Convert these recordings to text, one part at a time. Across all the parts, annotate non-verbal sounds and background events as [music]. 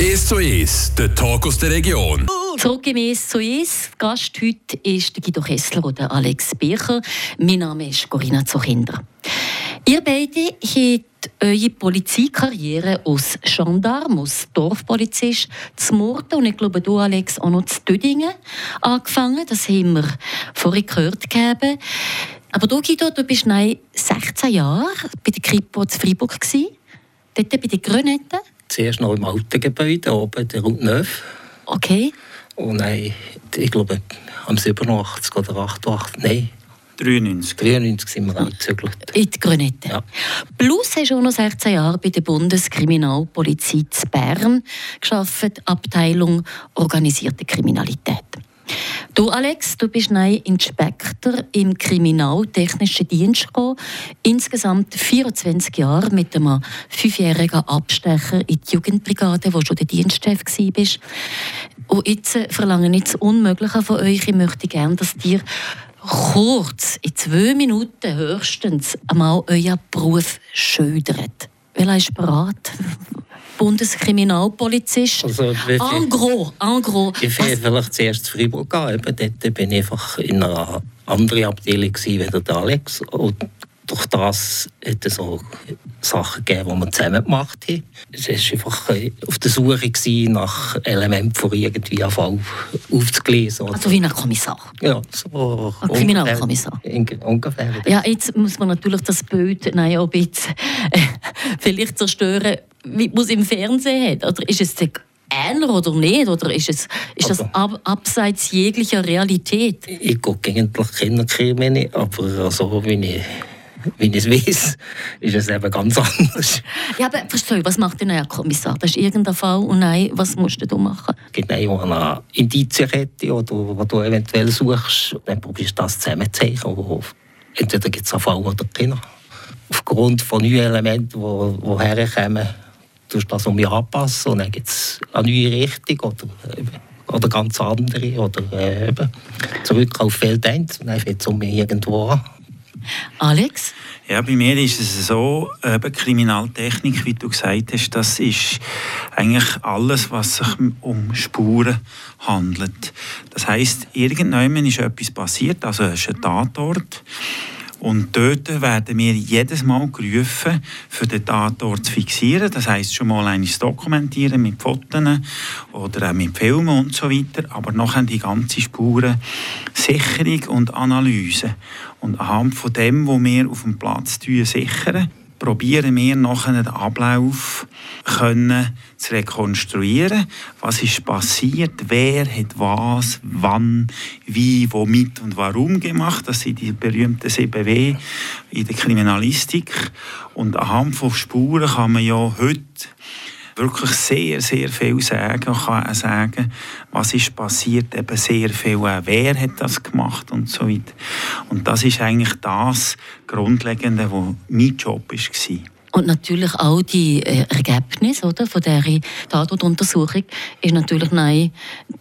1 zu 1, der Talk aus der Region. Zurück im 1 zu 1. Gast heute ist Guido Kessler oder Alex Bircher. Mein Name ist Corinna Zuchinder. Ihr beide habt eure Polizeikarriere als Gendarm, als Dorfpolizist zu Murten und ich glaube, du, Alex, auch noch zu Düdingen angefangen. Das haben wir vorhin gehört. Gegeben. Aber du, Guido, du bist 16 Jahre bei der Kripo in Freiburg. Gewesen. Dort bei den Grönetten. Zuerst noch im alten Gebäude, oben, der Route 9. Okay. Und dann, ich glaube, am 87 oder 88, nein. 93. 93 sind wir angezügelt. In die Grünette. Ja. Plus hast du auch noch 16 Jahre bei der Bundeskriminalpolizei zu Bern geschafft, Abteilung organisierte Kriminalität. Du, Alex, du bist neu Inspektor im Kriminaltechnischen Dienst gekommen. Insgesamt 24 Jahre mit einem fünfjährigen Abstecher in die Jugendbrigade, wo schon der Dienstchef warst. Und jetzt äh, verlange ich das Unmögliche von euch. Ich möchte gerne, dass ihr kurz, in zwei Minuten höchstens, einmal euren Beruf schildert. Welcher ist bereit? Bundeskriminalpolizist. Also, en gros, en gros. Ich Was- will vielleicht zuerst zu Freiburg gehen. Dort bin ich einfach in einer anderen Abteilung gewesen, als der Alex. Und durch das hat es so Sachen gegeben, die wir zusammen gemacht haben. Es war einfach äh, auf der Suche nach Elementen, von irgendwie einen Fall aufzulesen. Also wie ein Kommissar. ja, so Ein Kriminalkommissar. Ungefähr. Ja, jetzt muss man natürlich das Bild nein, auch ein bisschen, vielleicht zerstören, wie man es im Fernsehen hat. Oder ist es der ähnlich oder nicht? Oder ist, es, ist das ab, abseits jeglicher Realität? Ich gucke eigentlich keine Krimi, aber so wie ich, wie ich es weiß, ist es eben ganz [laughs] anders. Ja, aber verstehe, was macht denn ein Kommissar? Das ist irgendein Fall und nein, was musst du machen? Genau, eine Indizienkette, oder wo du eventuell suchst, dann probierst du das zusammenzuzeichnen. Entweder gibt es einen Fall oder keinen. Aufgrund von neuen Elementen, die, die herkommen, tust du das um mich anpassen und dann gibt es eine neue Richtung oder, eben, oder ganz andere. Oder äh, eben zurück auf Feld 1 und dann fängt es um mich irgendwo an. Alex? Ja, bei mir ist es so, eben Kriminaltechnik, wie du gesagt hast, das ist eigentlich alles, was sich um Spuren handelt. Das heißt, irgendwann ist etwas passiert, also es ist ein Tatort. Und dort werden wir jedes Mal gerufen, für den Tatort zu fixieren. Das heißt schon mal eines dokumentieren mit Fotos oder auch mit Filmen und so weiter. Aber nachher die ganze Spurensicherung und Analyse. Und anhand von dem, was wir auf dem Platz sichern, probieren wir nachher den Ablauf können zu rekonstruieren. Was ist passiert? Wer hat was, wann, wie, womit und warum gemacht? Das sind die berühmten 7W in der Kriminalistik. Und anhand von Spuren kann man ja heute wirklich sehr, sehr viel sagen. Man kann auch sagen, was ist passiert, eben sehr viel wer hat das gemacht und so weiter. Und das ist eigentlich das Grundlegende, was mein Job war. Und natürlich auch die äh, Ergebnisse oder, von dieser Tatortuntersuchung ist natürlich nein,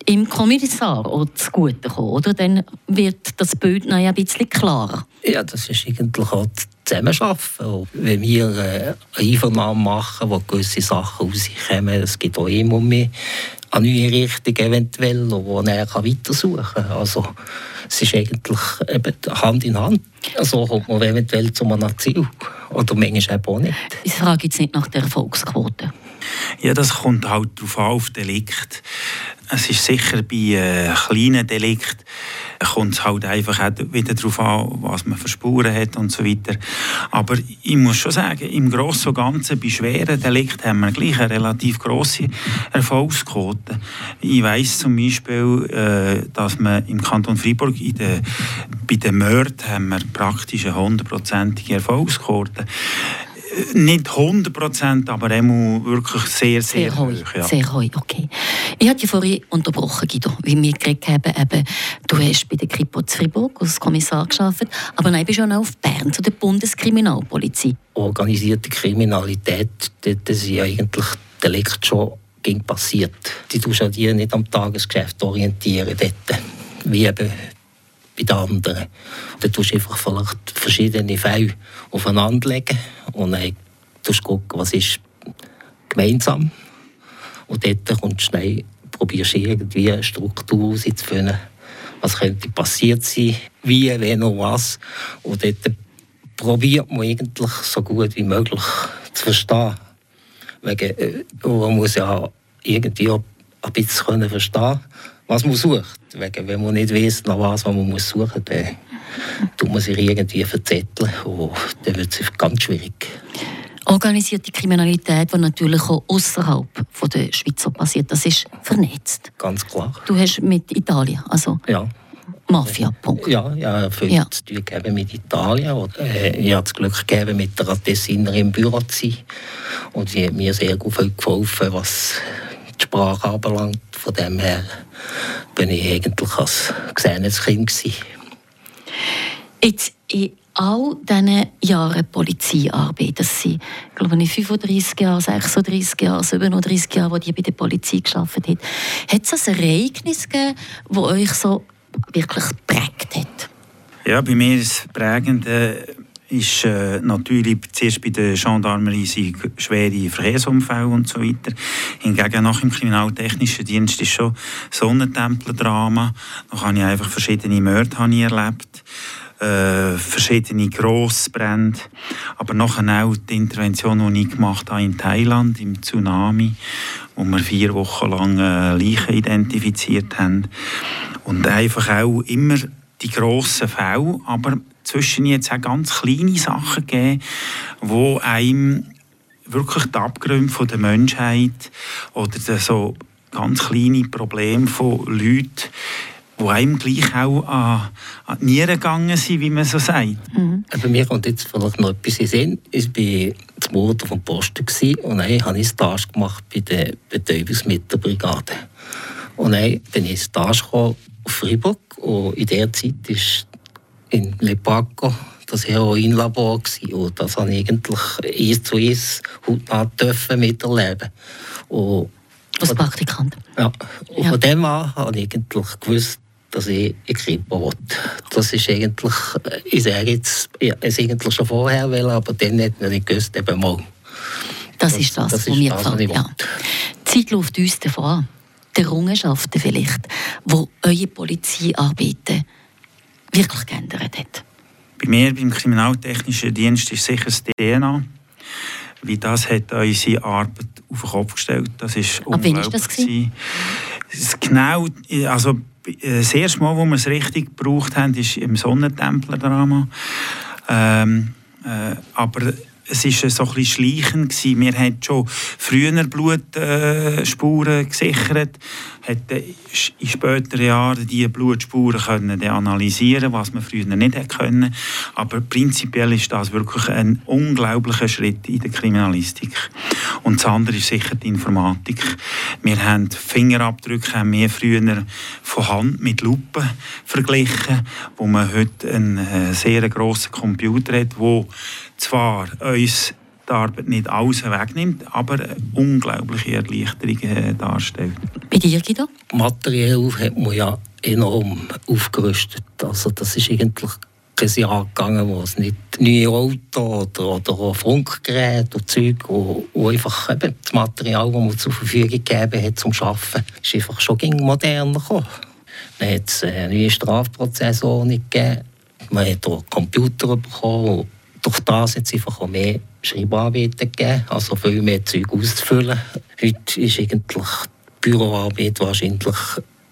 im Kommissar auch zugute gekommen. Oder? Dann wird das Bild nein, ein bisschen klarer. Ja, das ist eigentlich auch das Zusammenarbeiten. Wenn wir äh, eine Einvernahme machen, wo gewisse Sachen rauskommen, es gibt auch immer mehr eine neue Richtung eventuell, wo er weitersuchen kann. Also es ist eigentlich eben Hand in Hand. So kommt man eventuell zu einem Ziel. Oder manchmal eben auch nicht. Ich frage jetzt nicht nach der Erfolgsquote. Ja, das kommt halt darauf an, auf Delikt. Es ist sicher bei äh, kleinen Delikt kommt es halt einfach auch wieder darauf an, was man für Spuren hat und so weiter. Aber ich muss schon sagen, im Großen und Ganzen bei schweren Delikten haben wir gleich eine relativ grosse Erfolgsquote. Ich weiss zum Beispiel, äh, dass man im Kanton Freiburg in der, bei den Morden haben wir praktisch eine hundertprozentige Erfolgsquote. Äh, Nicht 100 Prozent, aber immer wirklich sehr, sehr, Sehr hoch. Ja. Sehr heu, okay. Ich hatte dich vorhin unterbrochen, Guido, wie wir geredet haben, eben, du hast bei der Kripo zu Fribourg als Kommissar gearbeitet, aber dann bist du auch noch auf Bern zu der Bundeskriminalpolizei. Organisierte Kriminalität, dort sind ja eigentlich Delikte schon ging passiert. Die tust ja die nicht am Tagesgeschäft orientieren dort, wie eben bei den anderen. Da tust du einfach vielleicht verschiedene Fälle aufeinander legen und dann tust du gucken, was ist gemeinsam Und dort kommst du schnell, probierst irgendwie eine Struktur herauszufinden, was könnte passiert sein, wie, wenn und was. Und dort probiert man eigentlich so gut wie möglich zu verstehen. Wegen, äh, man muss ja irgendwie auch ein bisschen verstehen was man sucht. Wegen, wenn man nicht weiß, nach was man muss suchen muss, dann tut man sich irgendwie verzetteln und dann wird es ganz schwierig. Organisierte Kriminalität, die natürlich auch außerhalb der Schweiz passiert, das ist vernetzt. Ganz klar. Du hast mit Italien, also ja. Mafia, Punkt. Ja, ja, viel ja. zu tun gegeben mit Italien. Und, äh, ich habe das Glück gegeben, mit der Tessiner im Büro zu sein. Und sie hat mir sehr gut geholfen, was die Sprache anbelangt. Von dem her bin ich eigentlich als gesehenes Kind. Gewesen. Jetzt in all diesen Jahren Polizeiarbeit, das sind, glaube ich, 35 Jahre, 36 Jahre, 37 Jahre, wo die bei der Polizei geschafft hat, hat es ein Ereignis gegeben, das euch so wirklich geprägt hat? Ja, bei mir ist das Prägende ist äh, natürlich zuerst bei der Gendarmerie schwere Verkehrsunfälle und so weiter. Hingegen nach dem kriminaltechnischen Dienst ist schon Sonnentempler-Drama. Da habe ich einfach verschiedene Morde erlebt. Äh, verschiedene Grossbrände, aber nachher auch die Intervention, die ich gemacht habe in Thailand, im Tsunami, wo wir vier Wochen lang äh, Leichen identifiziert haben. Und einfach auch immer die grossen Fälle, aber zwischen jetzt auch ganz kleine Sachen gegeben, wo einem wirklich die Abgründe von der Menschheit oder so ganz kleine Probleme von Leuten, die einem gleich auch an, an die Nieren gegangen sind, wie man so sagt. Mhm. Bei mir kommt jetzt vielleicht noch etwas in Sinn. Ich war das Mutter vom Posten und dann habe ich Stage gemacht bei der Betäubungsmittelbrigade. Und dann bin ich Stage auf Freiburg und in der Zeit ist in Lepaco das Heroinlabor und das habe ich eigentlich eins zu eins dürfen miterleben. Und Als Praktikant? Ja, und ja. von dem an habe ich eigentlich gewusst, dass ich in Kripo will. Das ist eigentlich, ich sage jetzt, ich es eigentlich schon vorher will, aber dann hat man nicht gewusst, eben mal. Das, das ist das, das was mir gefällt. Ja. Die Zeit läuft uns davon Die Errungenschaften vielleicht, die eure Polizeiarbeiten wirklich geändert hat? Bei mir beim Kriminaltechnischen Dienst ist sicher das DNA. Wie das hat unsere Arbeit auf den Kopf gestellt. Das ist Ab wann war das? das genau, also das erste Mal, wo wir es richtig gebraucht haben, ist im Sonnentempler-Drama. Ähm, äh, aber es war so ein bisschen schleichend. Gewesen. Wir haben schon früher Blutspuren äh, gesichert, hat in späteren Jahren diese Blutspuren können analysieren was man früher nicht können. Aber prinzipiell ist das wirklich ein unglaublicher Schritt in der Kriminalistik. Und das andere ist sicher die Informatik. Wir haben Fingerabdrücke haben wir früher von Hand mit Lupe verglichen, wo man heute einen äh, sehr grossen Computer hat, wo zwar uns die Arbeit nicht alles wegnimmt, aber eine unglaubliche Erleichterung äh, darstellt. Bei dir, Guido? Materiell hat man ja enorm aufgerüstet. Also das ist eigentlich kein Jahr gegangen, wo es nicht neue Auto oder, oder Funkgeräte und Zeug, wo, wo einfach eben das Material, das man zur Verfügung gegeben hat zum Arbeiten, ist einfach schon moderner gekommen. Man hat eine neue Strafprozessordnung gegeben, man hat auch Computer bekommen, durch das hat es einfach auch mehr Schreibarbeiten gegeben, also viel mehr Zeug auszufüllen. Heute ist eigentlich die Büroarbeit wahrscheinlich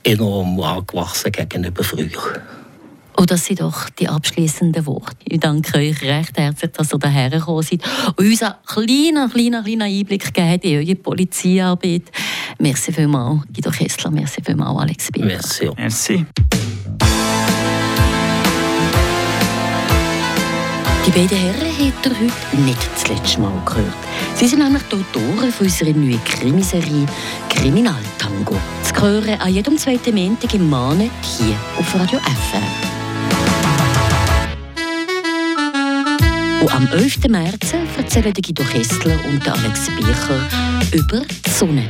enorm angewachsen gegenüber früher. Und oh, das sind doch die abschließenden Worte. Ich danke euch recht herzlich, dass ihr hierher gekommen seid und uns einen kleinen, kleinen, kleinen Einblick gegeben in eure Polizeiarbeit. Merci vielmals, Guido Kessler. Merci vielmals, Alex Bitter. Merci. Merci. Beiden Herren hat er heute nicht das letzte Mal gehört. Sie sind nämlich die Autoren von unserer neuen Krimiserie Kriminaltango. Zu hören an jedem zweiten Montag im Mahnen hier auf Radio FR. Und am 11. März erzählen Guido Kessler und Alex Bircher über die Sonne.